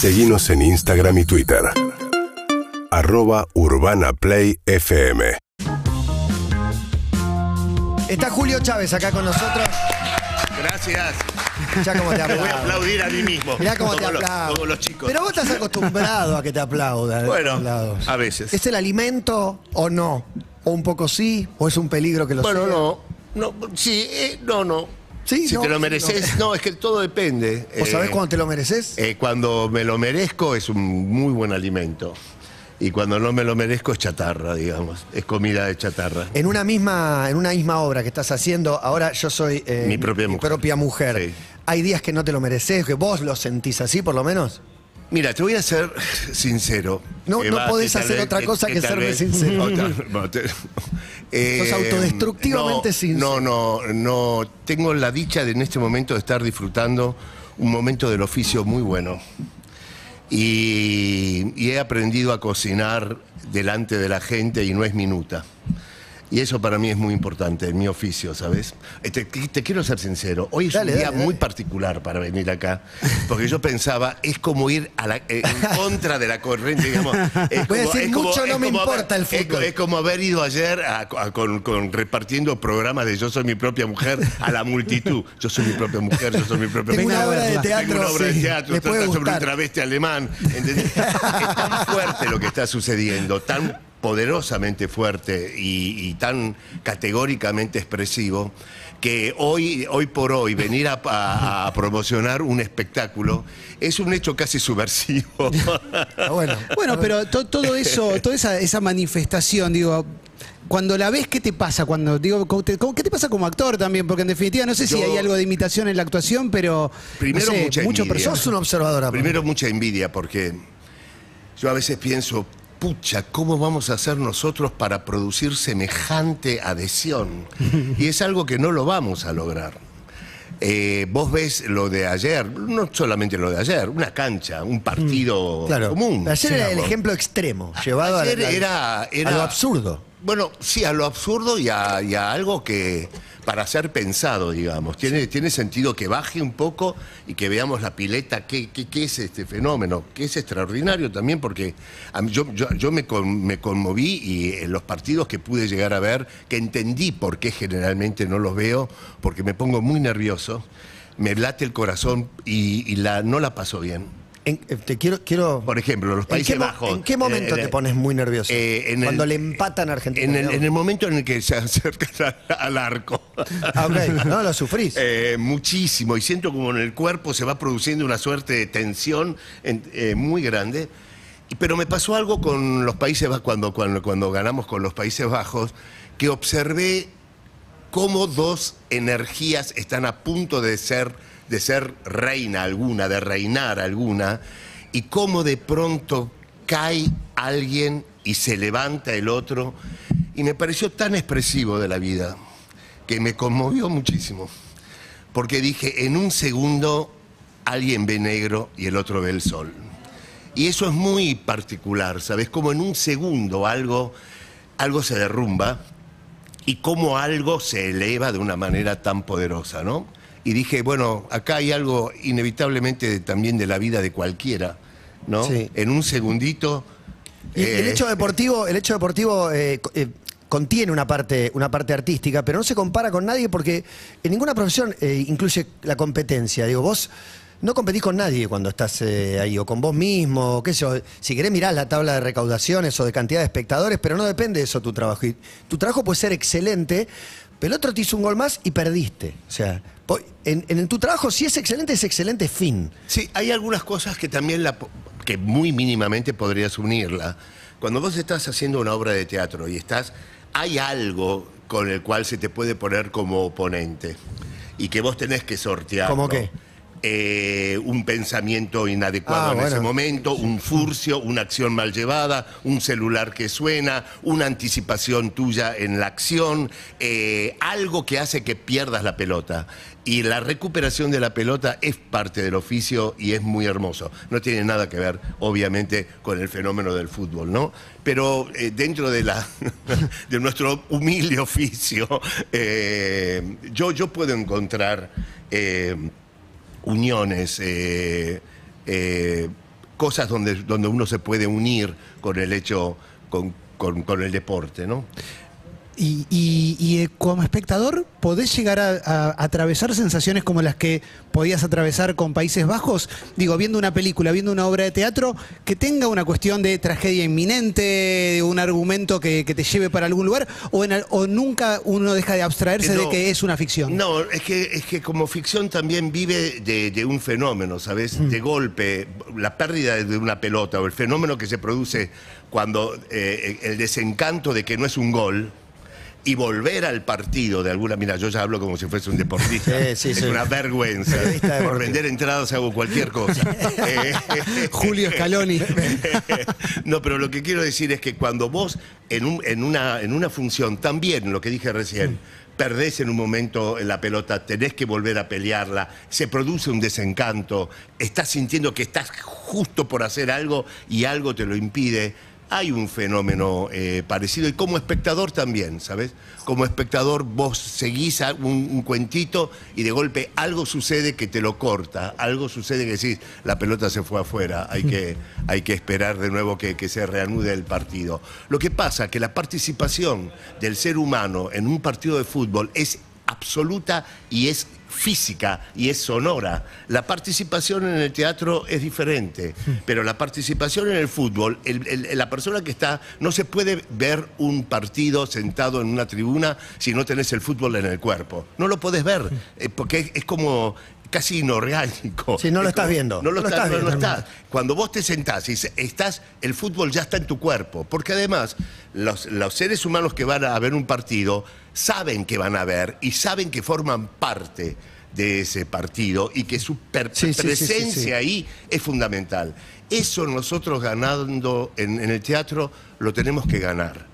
Seguimos en Instagram y Twitter. Arroba Urbana Play FM. Está Julio Chávez acá con nosotros. Gracias. Ya como te Me voy a aplaudo. aplaudir a mí mismo. Mirá cómo te como, los, aplaudo. como los chicos. Pero vos estás acostumbrado a que te aplaudan. Bueno, Aplausos. a veces. ¿Es el alimento o no? ¿O un poco sí? ¿O es un peligro que lo bueno, sea? no. no sí, eh, no, no. Sí, si no, te lo mereces, no. es que todo depende. ¿Vos sabés Eh, cuándo te lo mereces? eh, cuando me lo merezco es un muy buen alimento. Y cuando no me lo merezco es chatarra, digamos. Es comida de chatarra. En una misma, en una misma obra que estás haciendo, ahora yo soy eh, Mi propia mujer. propia mujer. Sí. Hay días que no te lo mereces, que vos lo sentís así, por lo menos. Mira, te voy a ser sincero. No- Que no podés que hacer vez- otra cosa que tal serme vez- sincero. otra- Eh, autodestructivamente no, sincero. No, no, no. Tengo la dicha de en este momento de estar disfrutando un momento del oficio muy bueno. Y, y he aprendido a cocinar delante de la gente y no es minuta. Y eso para mí es muy importante, en mi oficio, ¿sabes? Eh, Te, te quiero ser sincero, hoy es Dale, un día dale, muy dale. particular para venir acá, porque yo pensaba, es como ir a la- eh, en contra de la corriente, digamos. Es Voy a como- decir, es como- mucho es no me como haber- importa el es- fútbol. Es, como haber ido ayer a- a- con, con- repartiendo programas de Yo soy mi propia mujer a la multitud. Yo soy mi propia mujer, yo soy mi propia Tengo mujer. una obra de Tengo teatro, una obra sí, de teatro, trata sobre un travesti alemán. ¿entendés? es tan fuerte lo que está sucediendo, tan poderosamente fuerte y, y tan categóricamente expresivo que hoy, hoy por hoy venir a, a- a promocionar un espectáculo es un hecho casi subversivo. Ah, bueno. Bueno, pero to- todo eso, toda esa, esa manifestación, digo, cuando la ves, ¿qué te pasa? Cuando digo, ¿cómo te- cómo- ¿qué te pasa como actor también? Porque en definitiva no sé si Yo- hay algo de imitación en la actuación, pero Primero, no sé, mucha mucho envidia. personas. Sos un observador. aparte. Primero mucha envidia porque yo a veces pienso, pucha, ¿cómo vamos a hacer nosotros para producir semejante adhesión? Y es algo que no lo vamos a lograr. Eh, vos ves lo de ayer, no solamente lo de ayer, una cancha, un partido Claro. común. Ayer era el ejemplo extremo, llevado a, Ayer la- era, era- a lo absurdo. Bueno, sí, a lo absurdo y a, algo que para ser pensado, digamos. Tiene, tiene sentido que baje un poco y que veamos la pileta, qué, qué- es este fenómeno, que es extraordinario también porque a yo, yo- yo me, con- me conmoví y en los partidos que pude llegar a ver, que entendí por qué generalmente no los veo, porque me pongo muy nervioso, me late el corazón y, y la, no la paso bien. En- eh, te quiero, quiero. Por ejemplo, los ¿En Países qué, Bajos. ¿En qué momento Eh, te pones muy nervioso? eh, en Cuando el- le empatan a Argentina. En el, ¿no? en el momento en el que se acercan al, al arco. Ah, ok. No, lo sufrís. Eh, muchísimo. Y siento como en el cuerpo se va produciendo una suerte de tensión en- muy grande. Pero me pasó algo con los Países Bajos, cuando, cuando, cuando ganamos con los Países Bajos, que observé cómo dos energías están a punto de ser, de ser reina alguna, de reinar alguna, y cómo de pronto cae alguien y se levanta el otro. Y me pareció tan expresivo de la vida que me conmovió muchísimo. Porque dije, en un segundo alguien ve negro y el otro ve el sol. Y eso es muy particular, ¿sabes? Como en un segundo algo, algo se derrumba y cómo algo se eleva de una manera tan poderosa, ¿no? Y dije, bueno, acá hay algo inevitablemente de- también de la vida de cualquiera, ¿no? Sí. En un segundito. Y el eh, hecho deportivo, el hecho deportivo eh, eh, contiene una parte, una parte artística, pero no se compara con nadie porque en ninguna profesión incluye la competencia. Digo, vos no competís con nadie cuando estás eh, ahí, o con vos mismo, o qué sé yo. Si querés mirás la tabla de recaudaciones o de cantidad de espectadores, pero no depende de eso tu trabajo. Y tu trabajo puede ser excelente, pero el otro te hizo un gol más y perdiste. O sea, en, en tu trabajo, si es excelente, es excelente, fin. Sí, hay algunas cosas que también la, que muy mínimamente podrías unirla. Cuando vos estás haciendo una obra de teatro y estás, hay algo con el cual se te puede poner como oponente y que vos tenés que sortear. ¿Cómo qué? Un pensamiento inadecuado Ah, en ese momento, un furcio, una acción mal llevada, un celular que suena, una anticipación tuya en la acción, eh, algo que hace que pierdas la pelota. Y la recuperación de la pelota es parte del oficio y es muy hermoso. No tiene nada que ver, obviamente, con el fenómeno del fútbol, ¿no? Pero eh, dentro de, la, de nuestro humilde oficio, eh, yo, yo puedo encontrar... uniones, eh, eh, cosas donde, donde uno se puede unir con el hecho, con, con- con el deporte, ¿no? Y, y- y, eh, como espectador, ¿podés llegar a, a atravesar sensaciones como las que podías atravesar con Países Bajos? Digo, viendo una película, viendo una obra de teatro, que tenga una cuestión de tragedia inminente, de un argumento que, que te lleve para algún lugar, o, en o nunca uno deja de abstraerse de que es una ficción. No, es que, es que como ficción también vive de, de un fenómeno, ¿sabes? Mm. De golpe, la pérdida de una pelota o el fenómeno que se produce cuando eh, el desencanto de que no es un gol y volver al partido de alguna. Mira, yo ya hablo como si fuese un deportista. Sí, sí, es sí. una vergüenza. Por vender entradas hago cualquier cosa. Eh, Julio Scaloni. no, pero lo que quiero decir es que cuando vos en, un- en una, en una función, también lo que dije recién, perdés en un momento la pelota, tenés que volver a pelearla, se produce un desencanto, estás sintiendo que estás justo por hacer algo y algo te lo impide. Hay un fenómeno eh, parecido y como espectador también, ¿sabes? Como espectador vos seguís un cuentito y de golpe algo sucede que te lo corta, algo sucede que decís, la pelota se fue afuera, hay que, hay que esperar de nuevo que, que se reanude el partido. Lo que pasa es que la participación del ser humano en un partido de fútbol es absoluta y es física y es sonora. La participación en el teatro es diferente, pero la participación en el fútbol, el- el- la persona que está, no se puede ver un partido sentado en una tribuna si no tenés el fútbol en el cuerpo. No lo podés ver, eh, porque es, es como casi inorgánico. Sí, no lo Es estás viendo. No lo, No estás, no lo viendo. estás. Cuando vos te sentás y estás, el fútbol ya está en tu cuerpo. Porque además, los, los seres humanos que van a ver un partido saben que van a ver y saben que forman parte de ese partido y que su Sí, sí, presencia sí. ahí es fundamental. Eso nosotros ganando en, en el teatro lo tenemos que ganar.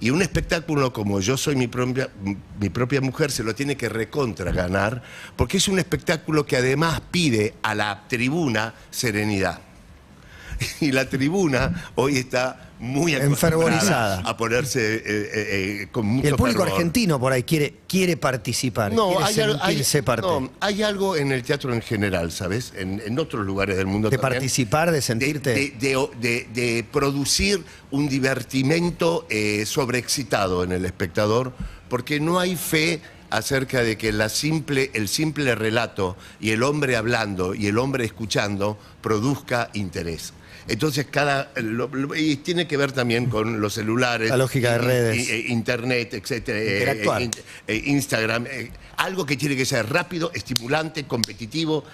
Y un espectáculo como Yo soy mi propia, mi propia mujer se lo tiene que recontra ganar, porque es un espectáculo que además pide a la tribuna serenidad. Y la tribuna hoy está muy Enfervorizada. acostumbrada a ponerse eh, eh, eh, con mucho Y el público fervor. argentino por ahí quiere, quiere participar, No, quiere hay, hay- parte. no, hay algo en el teatro en general, ¿sabes? En, en otros lugares del mundo de también. participar, de sentirte. De, de- de- de producir un divertimento eh, sobreexcitado en el espectador, porque no hay fe acerca de que la simple, el simple relato y el hombre hablando y el hombre escuchando produzca interés. Entonces, cada. lo- lo- y tiene que ver también con los celulares. La lógica de redes. e internet, etcétera. eh, Interactuar. eh, eh, Instagram. eh, algo que tiene que ser rápido, estimulante, competitivo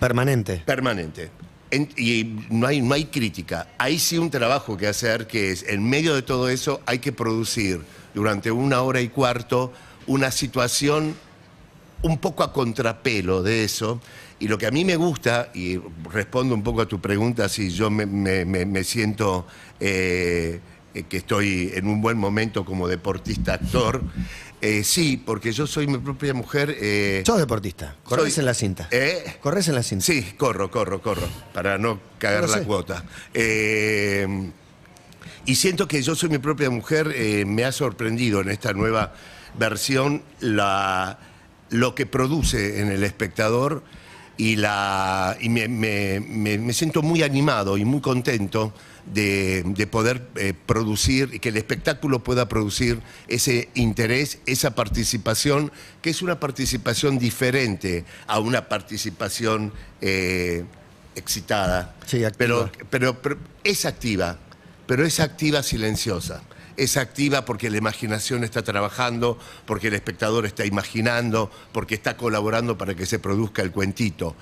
permanente. permanente. En- y no hay, no hay crítica. Hay sí un trabajo que hacer, que es, en medio de todo eso, hay que producir durante una hora y cuarto una situación un poco a contrapelo de eso. Y lo que a mí me gusta, y respondo un poco a tu pregunta, si yo me, me- me- me siento eh, que estoy en un buen momento como deportista actor, eh, sí, porque yo soy mi propia mujer. eh, Sos deportista, corres soy- en la cinta. ¿Eh? Corres en la cinta. Sí, corro, corro, corro, para no cagar Lo la sé. cuota. Y siento que yo soy mi propia mujer, me ha sorprendido en esta nueva versión la, lo que produce en el espectador y, la, y me, me- me- me siento muy animado y muy contento de, de poder eh, producir y que el espectáculo pueda producir ese interés, esa participación, que es una participación diferente a una participación eh, excitada. Sí, activa. Pero, pero, pero es activa, pero es activa silenciosa. Es activa porque la imaginación está trabajando, porque el espectador está imaginando, porque está colaborando para que se produzca el cuentito.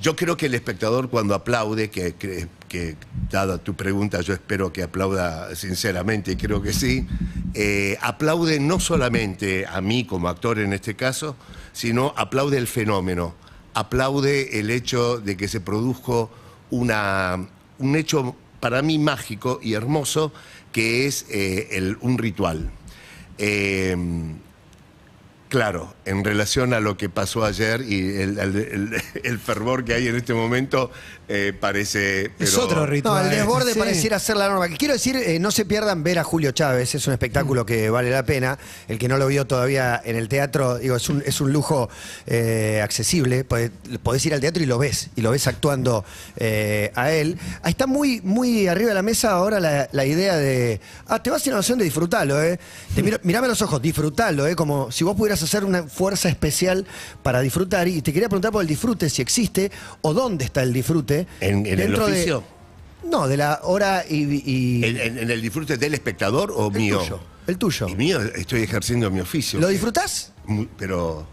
Yo creo que el espectador cuando aplaude, que, que- dada tu pregunta, yo espero que aplauda sinceramente y creo que sí, eh, aplaude no solamente a mí como actor en este caso, sino aplaude el fenómeno, aplaude el hecho de que se produjo una, un hecho para mí mágico y hermoso, que es eh, el- un ritual. Eh, Claro, en relación a lo que pasó ayer y el fervor que hay en este momento, eh, parece. Es pero- otro No, ritual. el desborde Sí. pareciera ser la norma. Quiero decir, eh, no se pierdan ver a Julio Chávez, es un espectáculo que vale la pena. El que no lo vio todavía en el teatro, digo, es un, es un lujo eh, accesible. Podés, podés ir al teatro y lo ves, y lo ves actuando eh, a él. Ahí está muy, muy arriba de la mesa ahora la, la idea de, ah, te vas a ir a la noción de disfrutarlo, ¿eh? Te miro- mirame a los ojos, disfrutarlo, ¿eh? Como si vos pudieras hacer una fuerza especial para disfrutar. Y te quería preguntar por el disfrute, si existe, o dónde está el disfrute. ¿En- en el de- oficio? no, de la hora y. y- ¿En, en- en el disfrute del espectador o el mío? tuyo. El tuyo. Y mío, estoy ejerciendo mi oficio. ¿Lo disfrutás? Muy- pero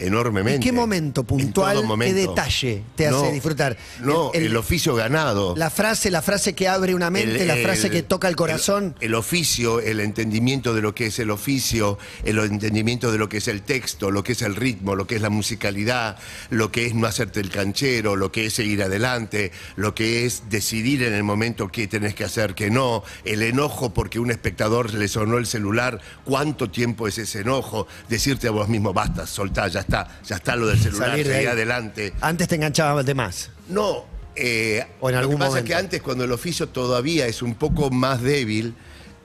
enormemente. ¿En qué momento En puntual, todo qué momento. detalle te hace disfrutar? No, El- el, el- oficio ganado. La frase, la frase que abre una mente, El- la frase que toca el corazón. El, el oficio, el entendimiento de lo que es el oficio, el entendimiento de lo que es el texto, lo que es el ritmo, lo que es la musicalidad, lo que es no hacerte el canchero, lo que es seguir adelante, lo que es decidir en el momento qué tenés que hacer, qué no, el enojo porque un espectador le sonó el celular, cuánto tiempo es ese enojo, decirte a vos mismo, basta, soltá, ya está, ya está lo del celular, Salir de ahí. adelante. Antes te enganchaba de más. No, eh, O en lo algún que pasa es que antes, cuando el oficio todavía es un poco más débil,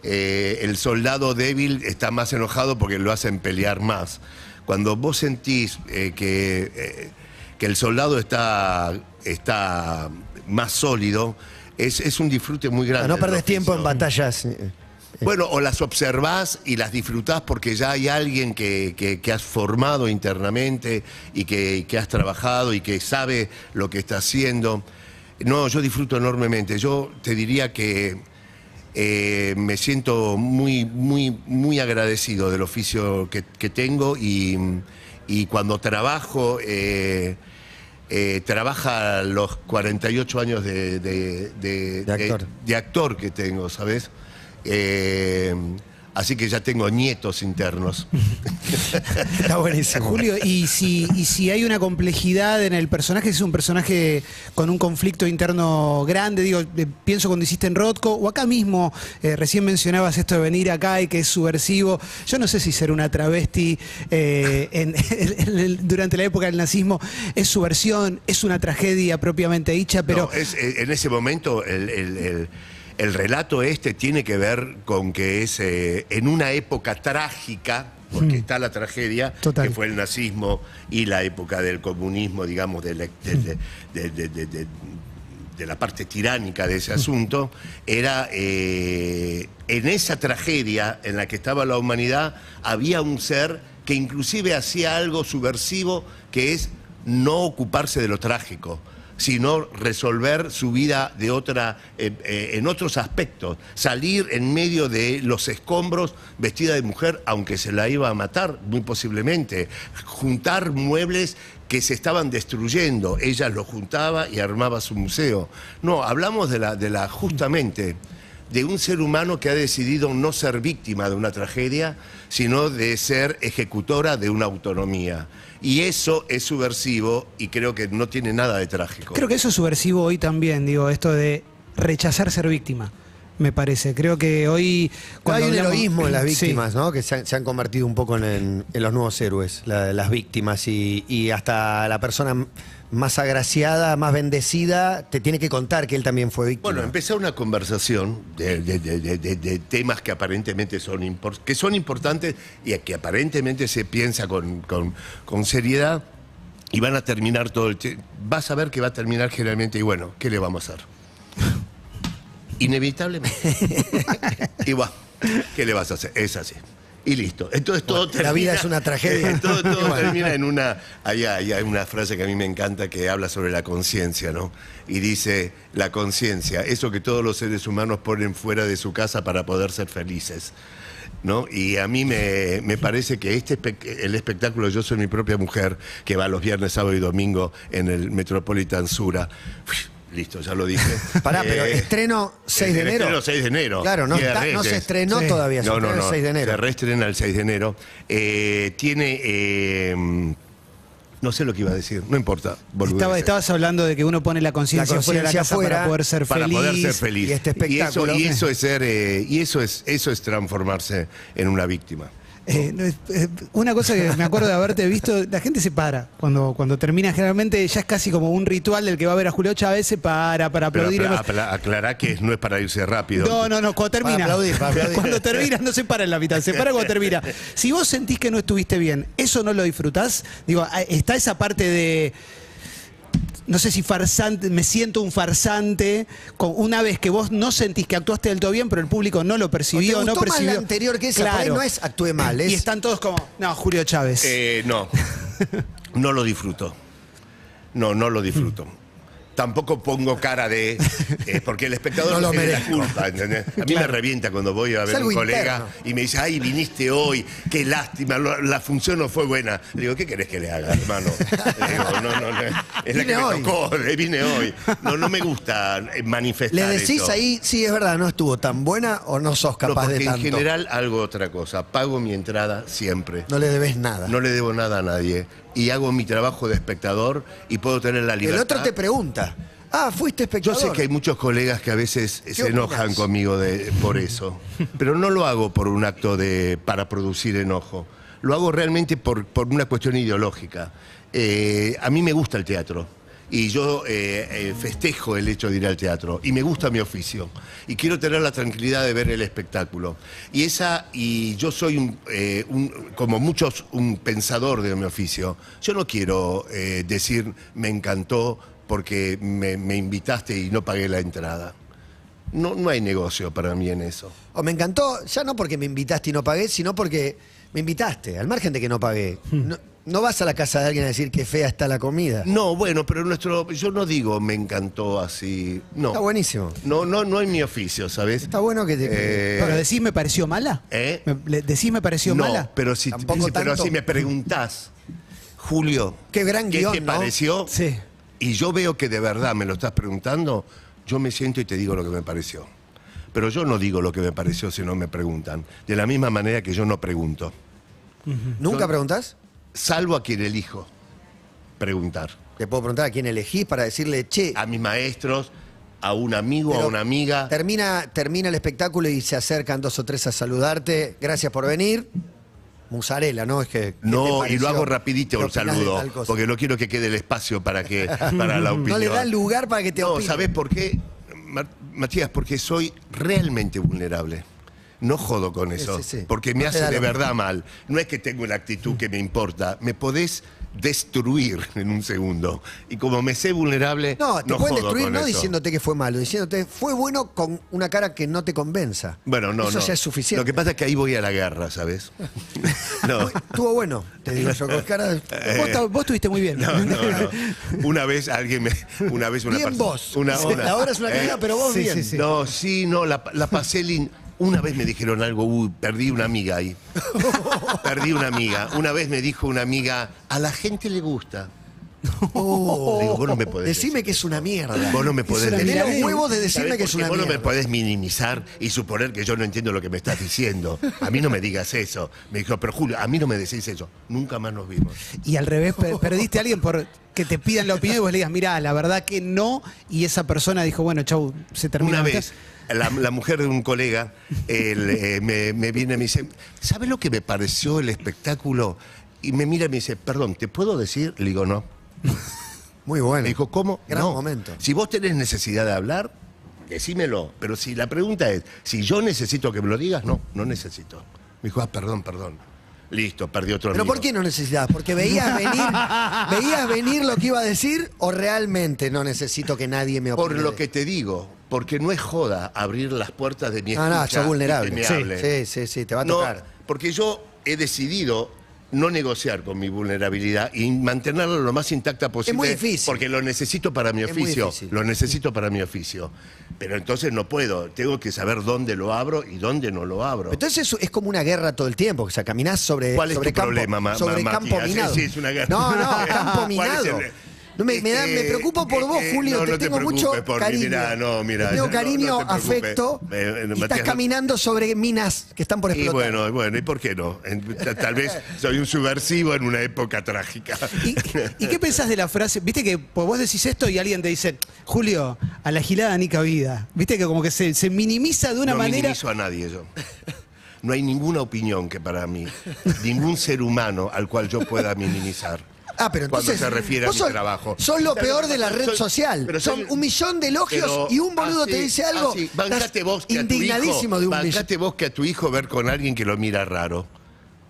eh, el soldado débil está más enojado porque lo hacen pelear más. Cuando vos sentís eh, que, eh, que el soldado está, está más sólido, es, es un disfrute muy grande. No del perdés tiempo en oficio. batallas. eh, Bueno, o las observás y las disfrutás porque ya hay alguien que, que- que has formado internamente y que, que has trabajado y que sabe lo que está haciendo. No, yo disfruto enormemente. Yo te diría que eh, me siento muy, muy, muy agradecido del oficio que, que tengo y, y cuando trabajo, eh, eh, trabaja los 48 años de, de- de- De actor. de actor que tengo, ¿sabes? Eh, así que ya tengo nietos internos. Está buenísimo. Julio, y si, y si hay una complejidad en el personaje, si es un personaje con un conflicto interno grande, digo, eh, pienso cuando hiciste en Rotko, o acá mismo, eh, recién mencionabas esto de venir acá y que es subversivo. Yo no sé si ser una travesti eh, en- en el- durante la época del nazismo es subversión, es una tragedia propiamente dicha, pero No, es, en ese momento el, el- el- el relato este tiene que ver con que es eh, en una época trágica, porque está la tragedia, Total. que fue el nazismo y la época del comunismo, digamos, la- de la parte tiránica de ese asunto, era eh, en esa tragedia en la que estaba la humanidad, había un ser que inclusive hacía algo subversivo, que es no ocuparse de lo trágico sino resolver su vida de otra, eh, eh, en otros aspectos, salir en medio de los escombros vestida de mujer, aunque se la iba a matar, muy posiblemente, juntar muebles que se estaban destruyendo, ella los juntaba y armaba su museo. No, hablamos de la, de la justamente de un ser humano que ha decidido no ser víctima de una tragedia, sino de ser ejecutora de una autonomía. Y eso es subversivo y creo que no tiene nada de trágico. creo que eso es subversivo hoy también, digo, esto de rechazar ser víctima. Me parece. Creo que hoy. Hay un hablamos- heroísmo en las Sí. víctimas, ¿no? Que se han, se han convertido un poco en, los nuevos héroes, la- las víctimas. Y, y hasta la persona más agraciada, más bendecida, te tiene que contar que él también fue víctima. Bueno, empezar una conversación de, de- de- de- de- de temas que aparentemente son, que son importantes y que aparentemente se piensa con, con- con seriedad y van a terminar todo el... te- Vas a ver que va a terminar generalmente y bueno, ¿qué le vamos a hacer? Inevitablemente. y bueno, ¿qué le vas a hacer? Es así. Y listo. Entonces todo Bueno, la vida es una tragedia. todo todo Bueno. termina en una. Hay, hay- hay una frase que a mí me encanta que habla sobre la conciencia, ¿no? Y dice: la conciencia, eso que todos los seres humanos ponen fuera de su casa para poder ser felices. ¿No? Y a mí me, me parece que este el espectáculo Yo soy mi propia mujer, que va los viernes, sábado y domingo en el Metropolitan Sura. Listo, ya lo dije. Pará, pero Eh, estreno 6 de el enero. Estreno 6 de enero. Claro, no, está- no se estrenó Sí. todavía, se No, no, no. el 6 de enero. Se reestrena el 6 de enero. Eh, tiene. eh, no sé lo que iba a decir, no importa. boludeces. Estaba, estabas hablando de que uno pone la conciencia La fuera de la conciencia casa fuera para poder ser para feliz. poder ser feliz. y este eso- espectáculo. Y eso, es ser, eh, y eso es, eso es transformarse en una víctima. Eh, eh, una cosa que me acuerdo de haberte visto, la gente se para cuando, cuando termina, generalmente ya es casi como un ritual del que va a ver a Julio Chávez, se para para Pero aplaudir. apla- aclará que no es para irse rápido. No, no, no, cuando termina. Para aplaudir, para aplaudir. Cuando termina, no se para en la mitad, se para cuando termina. Si vos sentís que no estuviste bien, ¿eso no lo disfrutás? Digo, ah, está esa parte de. No sé si farsante, me siento un farsante. con- una vez que vos no sentís que actuaste del todo bien, pero el público no lo percibió, ¿O te no gustó más percibió. la anterior que esa? Ahí no es actué mal, es- Y están todos como, no, Julio Chávez. Eh, no, no lo disfruto. No, no lo disfruto. Tampoco pongo cara de. eh, porque el espectador No lo tiene la culpa, ¿entendés? A mí me revienta cuando voy a ver a algo un colega interno. y me dice, ay, viniste hoy, qué lástima, la función no fue buena. Le digo, ¿qué querés que le haga, hermano? Le digo, no, no, no, es la Vine que me hoy. tocó, vine hoy. No, no me gusta eh, manifestar. ¿Le decís eso. ahí, sí, es verdad, no estuvo tan buena o no sos No, capaz porque de en tanto? general hago otra cosa. Pago mi entrada siempre. No le debes nada. No le debo nada a nadie. Y hago mi trabajo de espectador y puedo tener la el libertad. otro te pregunta, ah, fuiste Yo espectador. sé que hay muchos colegas que a veces se opinas? enojan conmigo de, por eso. Pero no lo hago por un acto de, para producir enojo. Lo hago realmente por, por una cuestión ideológica. Eh, a mí me gusta el teatro. Y yo eh, eh, festejo el hecho de ir al teatro. Y me gusta mi oficio. Y quiero tener la tranquilidad de ver el espectáculo. Y esa, y yo soy un, eh, un- como muchos, un pensador de mi oficio. Yo no quiero eh, decir me encantó porque me, me invitaste y no pagué la entrada. No, no hay negocio para mí en eso. O me encantó, ya no porque me invitaste y no pagué, sino porque me invitaste, al margen de que no pagué. Hmm. No, no vas a la casa de alguien a decir que fea está la comida. No, bueno, pero nuestro, yo no digo me encantó así. No. Está buenísimo. No, no, no es mi oficio, ¿sabes? Está bueno que te... Eh, Pero decís me pareció mala. ¿Eh? Me- ¿Decís me pareció no, mala? pero si, Tampoco pero tanto. si me preguntás, Julio, Qué gran ¿qué guion, te ¿no? pareció? Sí. Y yo veo que de verdad me lo estás preguntando, yo me siento y te digo lo que me pareció. Pero yo no digo lo que me pareció si no me preguntan. De la misma manera que yo no pregunto. ¿Nunca preguntás? Salvo a quien elijo preguntar. Te puedo preguntar a quién elegís para decirle, che, A mis maestros, a un amigo, a una amiga. termina, termina el espectáculo y se acercan dos o tres a saludarte. Gracias por venir. Musarela, ¿no? Es que. ¿qué te No, y lo hago rapidito ¿Qué el saludo, porque no quiero que quede el espacio para que para la opinión. No le da lugar para que te No, opine. ¿sabés por qué? Ma- Matías, porque soy realmente vulnerable. No jodo con eso, sí, sí. porque me No hace de verdad mal. No es que tengo una actitud que me importa, me podés destruir en un segundo. Y como me sé vulnerable, No, te pueden jodo destruir no eso. diciéndote que fue malo, diciéndote fue bueno con una cara que no te convenza. Bueno, no, Eso no. ya es suficiente. Lo que pasa es que ahí voy a la guerra, ¿sabes? no. Estuvo bueno, te digo yo, con cara. de- Vos, vos estuviste muy bien. Eh. No, no, no. Una vez alguien me. Una vez una Bien vos. Una, una- la hora es una ¿eh? pero vos Sí, bien. sí, sí. No, sí, no, la, la pasé lin- Una vez me dijeron algo, uy, perdí una amiga ahí. perdí una amiga. Una vez me dijo una amiga, a la gente le gusta. Oh. Digo, vos no me podés Decime decir. que es una mierda. Vos no me podés una decir. Tenés los milanesa. huevos de decirme ¿Sabés que es una Vos no me podés minimizar y suponer que yo no entiendo lo que me estás diciendo. A mí no me digas eso. Me dijo, pero Julio, a mí no me decís eso. Nunca más nos vimos. Y al revés, per- perdiste a alguien por que te pidan la opinión y vos le digas, mirá, la verdad que no. Y esa persona dijo, bueno, chau, se termina. Una vez, la, la mujer de un colega él, eh, me, me viene y me dice, ¿sabes lo que me pareció el espectáculo? Y me mira y me dice, perdón, ¿te puedo decir? Le digo, no. Muy bueno. Me dijo, ¿cómo? Gran no. momento. Si vos tenés necesidad de hablar, decímelo. Pero si la pregunta es, si yo necesito que me lo digas, no, no necesito. Me dijo, ah, perdón, perdón. Listo, perdí otro ¿Pero amigo. por qué no necesitas? ¿Porque veías venir, veías venir lo que iba a decir o realmente no necesito que nadie me opine? Por lo que te digo, porque no es joda abrir las puertas de mi No, no, escucha sos vulnerable. y que me Sí, hablen. sí, sí, sí, te va a No, tocar. porque yo he decidido no negociar con mi vulnerabilidad y mantenerla lo más intacta posible. muy difícil. Porque lo necesito para mi Es muy oficio. Lo necesito para mi oficio. Pero entonces no puedo. Tengo que saber dónde lo abro y dónde no lo abro. Entonces es, es como una guerra todo el tiempo, o sea, caminás sobre, ¿Cuál es sobre tu campo, problema, ma- sobre ma- campo minado. Sí, sí, es una guerra. No, no, campo ¿Cuál es minado. No, me, me da- me Este, preocupo por vos, eh, Julio, no, te no te tengo mucho por mí, cariño. mirá, no, mirá, Te tengo no, cariño, no te afecto, Eh, eh, y estás no- caminando sobre minas que están por Y explotar. bueno, bueno, ¿y por qué no? Tal vez soy un subversivo en una época trágica. ¿Y, y qué pensás de la frase? Viste que pues, vos decís esto y alguien te dice, Julio, a la gilada ni cabida. Viste que como que se, se minimiza de una no manera. minimizo a nadie yo. no hay ninguna opinión que para mí, ningún ser humano al cual yo pueda minimizar. Ah, pero cuando entonces. se refiere a mi sos- trabajo. Sos lo ¿Sabes peor de la red Soy- social. pero Son soy- un millón de elogios y un boludo así- te dice algo. así, estás bancate vos que a tu hijo, indignadísimo de un millón. bancate vos que a tu hijo ver con alguien que lo mira raro.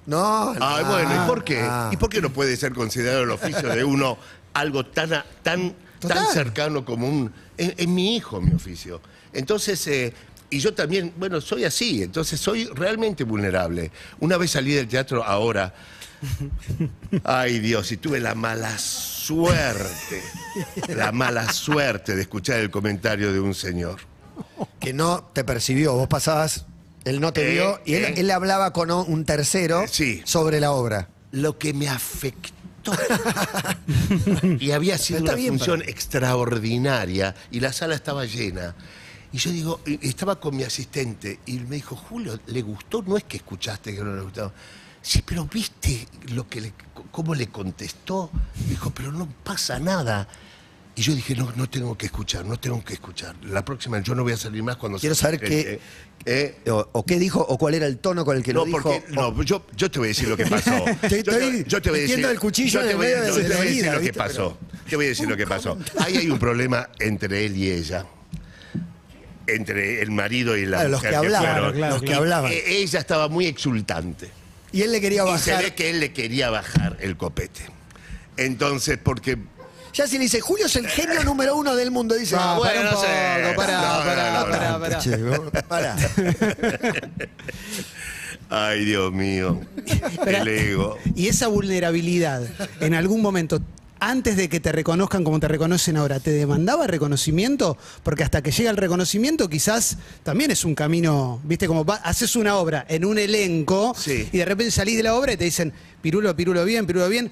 No, Ay, no. bueno, ¿y por qué? Ah. ¿Y por qué no puede ser considerado el oficio de uno algo tan, tan, Total. tan cercano como un... Es, es mi hijo mi oficio. Entonces, eh, y yo también, bueno, soy así, entonces soy realmente vulnerable. Una vez salí del teatro ahora, ay Dios, y tuve la mala suerte, la mala suerte de escuchar el comentario de un señor. Que no te percibió. Vos pasabas, él no te Eh, vio y él, eh. él hablaba con un tercero Eh, sí. sobre la obra. lo que me afectó. y había sido una bien, función extraordinaria y la sala estaba llena. Y yo digo, estaba con mi asistente y me dijo, Julio, ¿le gustó? No es que escuchaste que no le gustó. Sí, pero viste lo que le, cómo le contestó. Dijo, pero no pasa nada. Y yo dije, no, no tengo que escuchar, no tengo que escuchar. La próxima yo no voy a salir más cuando Quiero saber qué- eh, O, o qué dijo o cuál era el tono con el que no, lo dijo. porque, no, yo, yo te voy a decir lo que pasó. Te yo, estoy yo te voy a decir, el cuchillo yo te voy, medio no, de te la voy a decir lo que pasó. Te voy a decir lo que pasó. Ahí hay un problema entre él y ella. Entre el marido y la Claro, los mujer que hablaban, fueron. claro, los que hablaban. eh, ella estaba muy exultante. Y él le quería Y se bajar. ve que él le quería bajar el copete. Entonces, porque Ya se le dice, Julio es el genio número uno del mundo. Dice, Ah, ah, pará un no sé. poco, pará, No, no, pará, no, no. pará. Ay, Dios mío. El ego. Y esa vulnerabilidad, en algún momento, antes de que te reconozcan como te reconocen ahora, ¿te demandaba reconocimiento? Porque hasta que llega el reconocimiento, quizás también es un camino, viste, como va- haces una obra en un elenco Sí. y de repente salís de la obra y te dicen, Pirulo, Pirulo bien, Pirulo bien,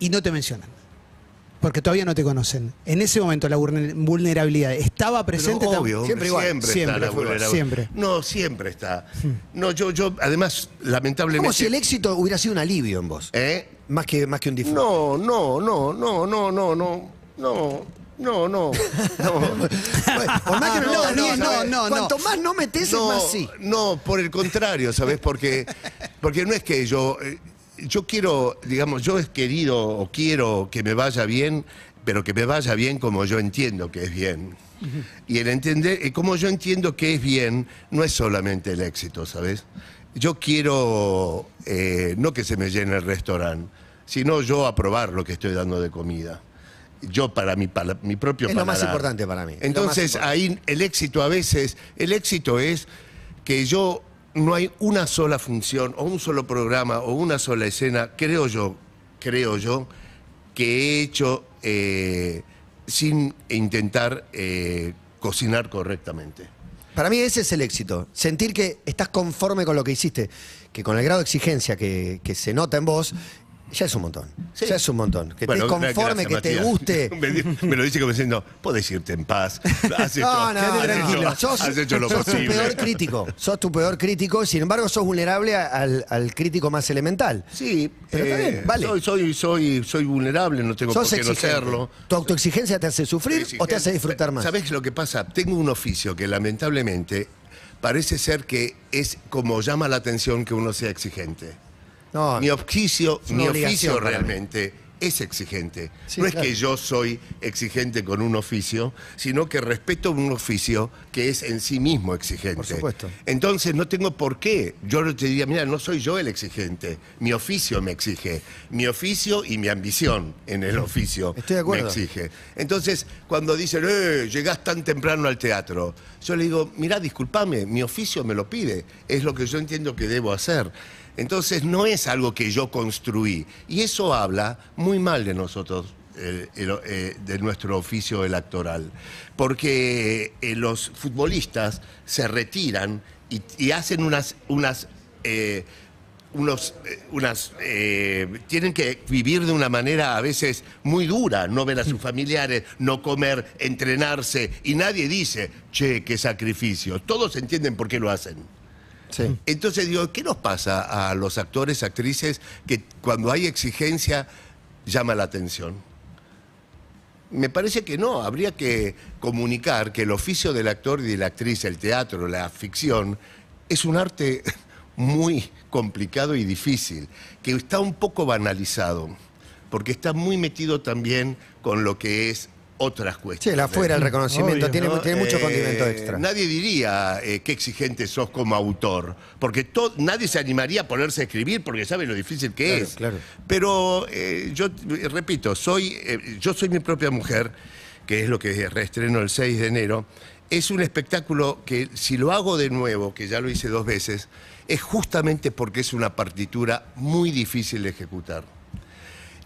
y no te mencionan porque todavía no te conocen. En ese momento la vulnerabilidad estaba presente. Pero obvio, siempre, igual. siempre, siempre está la vulnerabilidad. Siempre. No, siempre está. Hmm. No, yo, yo, además, lamentablemente. Como si el éxito hubiera sido un alivio en vos. ¿Eh? Más que, más que un disfrute. No, no, no, no, no, no, no, no. No, no. No, más que no, no, no, no, no, Cuanto más no metes, más sí. No, por el contrario, ¿sabes? Porque, porque no es que yo. Eh, yo quiero, digamos, yo he querido o quiero que me vaya bien, pero que me vaya bien como yo entiendo que es bien. Y el entender, eh, como yo entiendo que es bien, no es solamente el éxito, ¿sabes? Yo quiero, eh, no que se me llene el restaurante, sino yo aprobar lo que estoy dando de comida. Yo para mi, pala- mi propio Es lo más importante para mí, es Entonces, importante. ahí el éxito a veces, el éxito es que yo no hay una sola función o un solo programa o una sola escena, creo yo, creo yo, que he hecho eh, sin intentar eh, cocinar correctamente. Para mí ese es el éxito. Sentir que estás conforme con lo que hiciste. Que con el grado de exigencia que, que se nota en vos, ya es un montón. Sí. Ya es un montón. Que Bueno, estés conforme, gracias, que te Matías. guste. me, di- me lo dice como diciendo, podés irte en paz. Has hecho, No, no, has tranquilo. hecho- Sos, has hecho lo sos tu posible. peor crítico. Sos tu peor crítico. Sin embargo, sos vulnerable al, al crítico más elemental. Sí, Pero está eh, bien, vale. soy, soy, soy, soy vulnerable, no tengo Sos por qué no exigente. serlo. ¿Tu autoexigencia te hace sufrir o te hace disfrutar más? ¿Sabes lo que pasa? Tengo un oficio que lamentablemente parece ser que es como llama la atención que uno sea exigente. No, Mi oficio, mi oficio mí. realmente es exigente. Sí, no es claro. que yo soy exigente con un oficio, sino que respeto un oficio que es en sí mismo exigente. Por supuesto. Entonces no tengo por qué. Yo no te diría, mira, no soy yo el exigente. Mi oficio me exige. Mi oficio y mi ambición en el oficio Estoy de acuerdo. me exige. Entonces, cuando dicen, eh, llegás tan temprano al teatro, yo le digo, mira, discúlpame, mi oficio me lo pide. Es lo que yo entiendo que debo hacer. Entonces, no es algo que yo construí. Y eso habla muy mal de nosotros. eh, eh, de nuestro oficio electoral. Porque eh, los futbolistas se retiran y, y hacen unas, unas eh, unos, unas, eh, tienen que vivir de una manera a veces muy dura, no ver a sus familiares, no comer, entrenarse, y nadie dice, che, qué sacrificio. Todos entienden por qué lo hacen. Entonces digo, ¿qué nos pasa a los actores, actrices, que cuando hay exigencia llama la atención? Me parece que no, habría que comunicar que el oficio del actor y de la actriz, el teatro, la ficción, es un arte, muy complicado y difícil, que está un poco banalizado, porque está muy metido también con lo que es otras Sí, cuestiones. el afuera, el reconocimiento, Obvio, tiene, ¿no? tiene mucho Eh, condimento extra. Nadie diría eh, qué exigente sos como autor, porque to- nadie se animaría a ponerse a escribir porque sabe lo difícil que Claro, es. claro. Pero eh, yo repito, soy, eh, yo soy mi propia mujer, que es lo que reestreno el 6 de enero. Es un espectáculo que si lo hago de nuevo, que ya lo hice dos veces, es justamente porque es una partitura muy difícil de ejecutar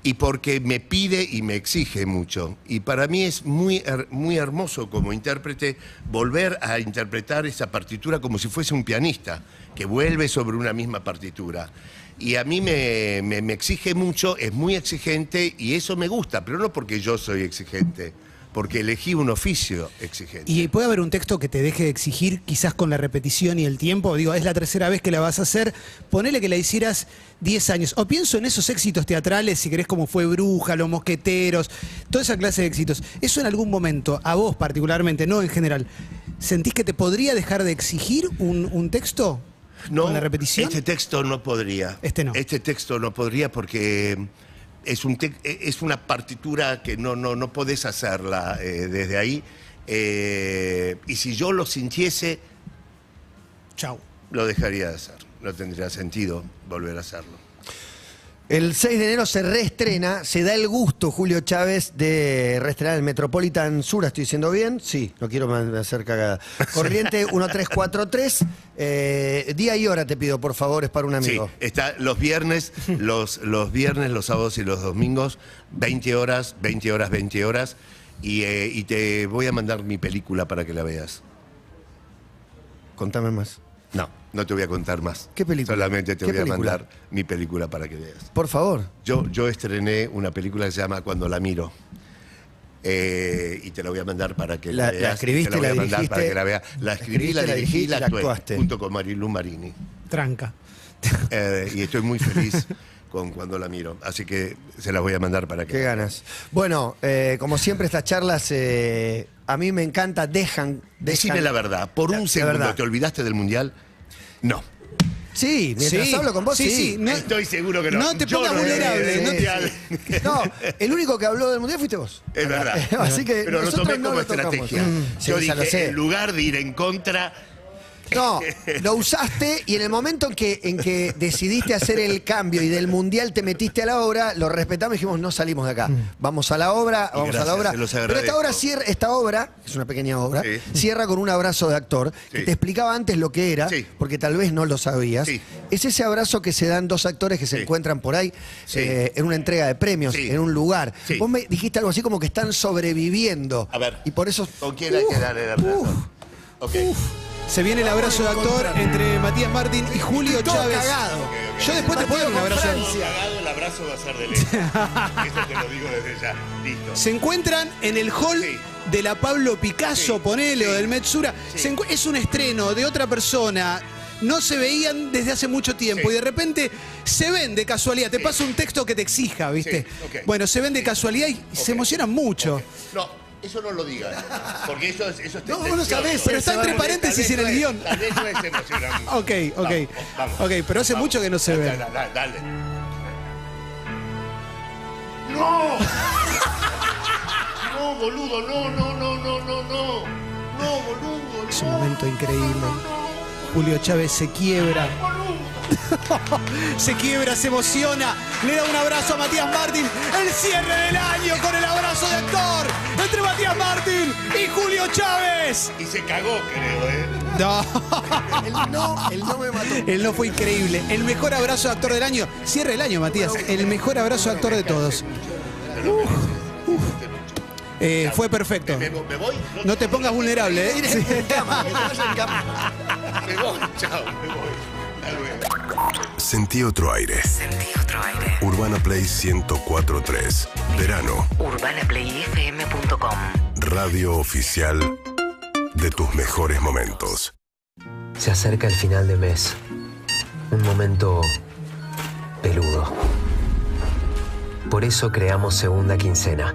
y porque me pide y me exige mucho. Y para mí es muy, muy hermoso como intérprete volver a interpretar esa partitura como si fuese un pianista, que vuelve sobre una misma partitura. Y a mí me, me- me exige mucho, es muy exigente y eso me gusta, pero no porque yo soy exigente, porque elegí un oficio exigente. ¿Y puede haber un texto que te deje de exigir, quizás con la repetición y el tiempo? Digo, es la tercera vez que la vas a hacer. Ponele que la hicieras 10 años. O pienso en esos éxitos teatrales, si querés, como fue Bruja, Los Mosqueteros, toda esa clase de éxitos. ¿Eso en algún momento, a vos particularmente, no en general, sentís que te podría dejar de exigir un, un texto? No, ¿Con la repetición? Este texto no podría. Este no. Este texto no podría porque es, un tec- es una partitura que no, no, no podés hacerla eh, desde ahí. Eh, y si yo lo sintiese, Chau. lo dejaría de hacer. No tendría sentido volver a hacerlo. El 6 de enero se reestrena, se da el gusto, Julio Chávez, de reestrenar el Metropolitan Sur, ¿estoy diciendo bien? Sí, no quiero hacer cagada. Corriente 1343, eh, día y hora te pido, por favor, es para un amigo. Sí, está los viernes, los, los viernes, los sábados y los domingos, 20 horas, 20 horas, 20 horas. Y, eh, y te voy a mandar mi película para que la veas. Contame más. No, no te voy a contar más. ¿Qué película? Solamente te ¿Qué voy a mandar mi película para que veas. Por favor. Yo, yo estrené una película que se llama Cuando la miro. Eh, y te la voy a mandar para que la, La- la veas. escribiste, te la voy la mandar para dirigiste. que la veas. La escribí, la dirigí y la actué actuaste. junto con Marilu Marini. Tranca. Eh, y estoy muy feliz con Cuando la miro. Así que se las voy a mandar para que Qué ganas. Bueno, eh, como siempre, estas charlas a mí me encanta, dejan. Decime dejan- la verdad, por un segundo, verdad. ¿te olvidaste del Mundial? No. Sí, mientras Sí, hablo con vos, sí, sí. sí, no- Estoy seguro que no. no te Yo pongas vulnerable, no te- Mundial. No, el único que habló del mundial fuiste vos. Es verdad. Así que Pero lo nosotros tomé no como lo tocamos. estrategia. Mm, Yo sí, ya lo dije, sé. en lugar de ir en contra, No, lo usaste y en el momento en que, en que decidiste hacer el cambio y del mundial te metiste a la obra, lo respetamos y dijimos, no salimos de acá. Vamos a la obra, vamos a la obra. Pero esta obra cierra, esta obra, que es una pequeña obra, Sí. cierra con un abrazo de actor, que Sí. te explicaba antes lo que era, Sí. porque tal vez no lo sabías. Sí. Es ese abrazo que se dan dos actores que se Sí. encuentran por ahí Sí. eh, en una entrega de premios, Sí. en un lugar. Sí. Vos me dijiste algo así como que están sobreviviendo. A ver. Y por eso. ¿con quién hay que dar el abrazo? Ok. Se viene el abrazo de actor entre Matías Martín y Julio Todo Chávez. cagado. Yo después te puedo dar un abrazo. Francia. Cagado, el abrazo va a ser de lejos. Eso te lo digo desde ya. Listo. Se encuentran en el hall Sí. de la Pablo Picasso, Sí, ponele, o del Metsura. Es un estreno de otra persona. No se veían desde hace mucho tiempo Sí. y de repente se ven de casualidad. Te Sí. pasa un texto que te exija, ¿viste? Sí. Bueno, se ven de casualidad y se emocionan mucho. No, eso no lo digas. Porque eso es, eso es No, vos no tendencioso. sabés, Pero está entre paréntesis en el no guion. es- Tal vez no es emocionante. Ok, ok. Vamos, vamos. Ok, pero hace Vamos. mucho que no se Dale, ven. Dale, dale. ¡No! No, boludo, no, no, no, no, no, no. No, boludo, Es un no. momento increíble. Julio Chávez se quiebra. se quiebra, se emociona. Le da un abrazo a Matías Martín. El cierre del año con el abrazo de actor entre Matías Martín y Julio Chávez. Y se cagó, creo, ¿eh? No, El no, el no me mató. él no fue increíble. El mejor abrazo de actor del año. Cierre el año, Matías. El mejor abrazo de actor de todos. Eh, fue perfecto. ¿Me, me voy? No te pongas vulnerable, ¿eh? Sí. Me voy, chao, me voy. Hasta luego. Sentí otro aire. Sentí otro aire. Urbana Play 1043. Verano. UrbanaPlayFM.com Radio oficial de tus mejores momentos. Se acerca el final de mes. Un momento peludo. Por eso creamos segunda quincena.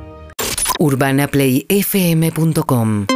UrbanaPlayFM.com